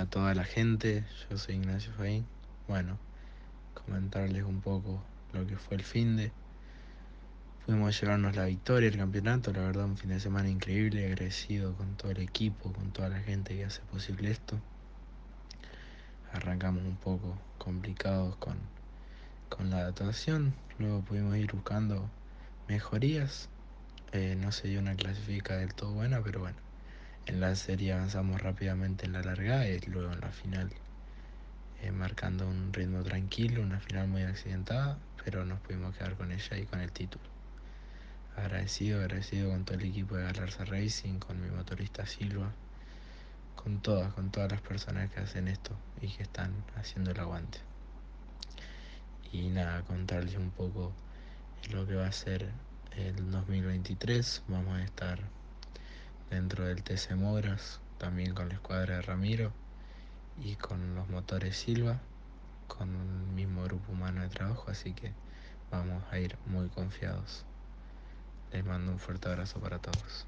a toda la gente, yo soy Ignacio Faín. Bueno, comentarles un poco lo que fue el fin de. Pudimos llevarnos la victoria, el campeonato, la verdad un fin de semana increíble, agradecido con todo el equipo, con toda la gente que hace posible esto. Arrancamos un poco complicados con, con la adaptación, luego pudimos ir buscando mejorías. Eh, no se dio una clasifica del todo buena, pero bueno, en la serie avanzamos rápidamente en la largada y luego en la final eh, marcando un ritmo tranquilo, una final muy accidentada, pero nos pudimos quedar con ella y con el título. Agradecido, agradecido con todo el equipo de Galarza Racing, con mi motorista Silva, con todas, con todas las personas que hacen esto y que están haciendo el aguante. Y nada, contarles un poco lo que va a ser el 2023. Vamos a estar dentro del TC Mogras, también con la escuadra de Ramiro y con los motores Silva, con el mismo grupo humano de trabajo, así que vamos a ir muy confiados. Les mando un fuerte abrazo para todos.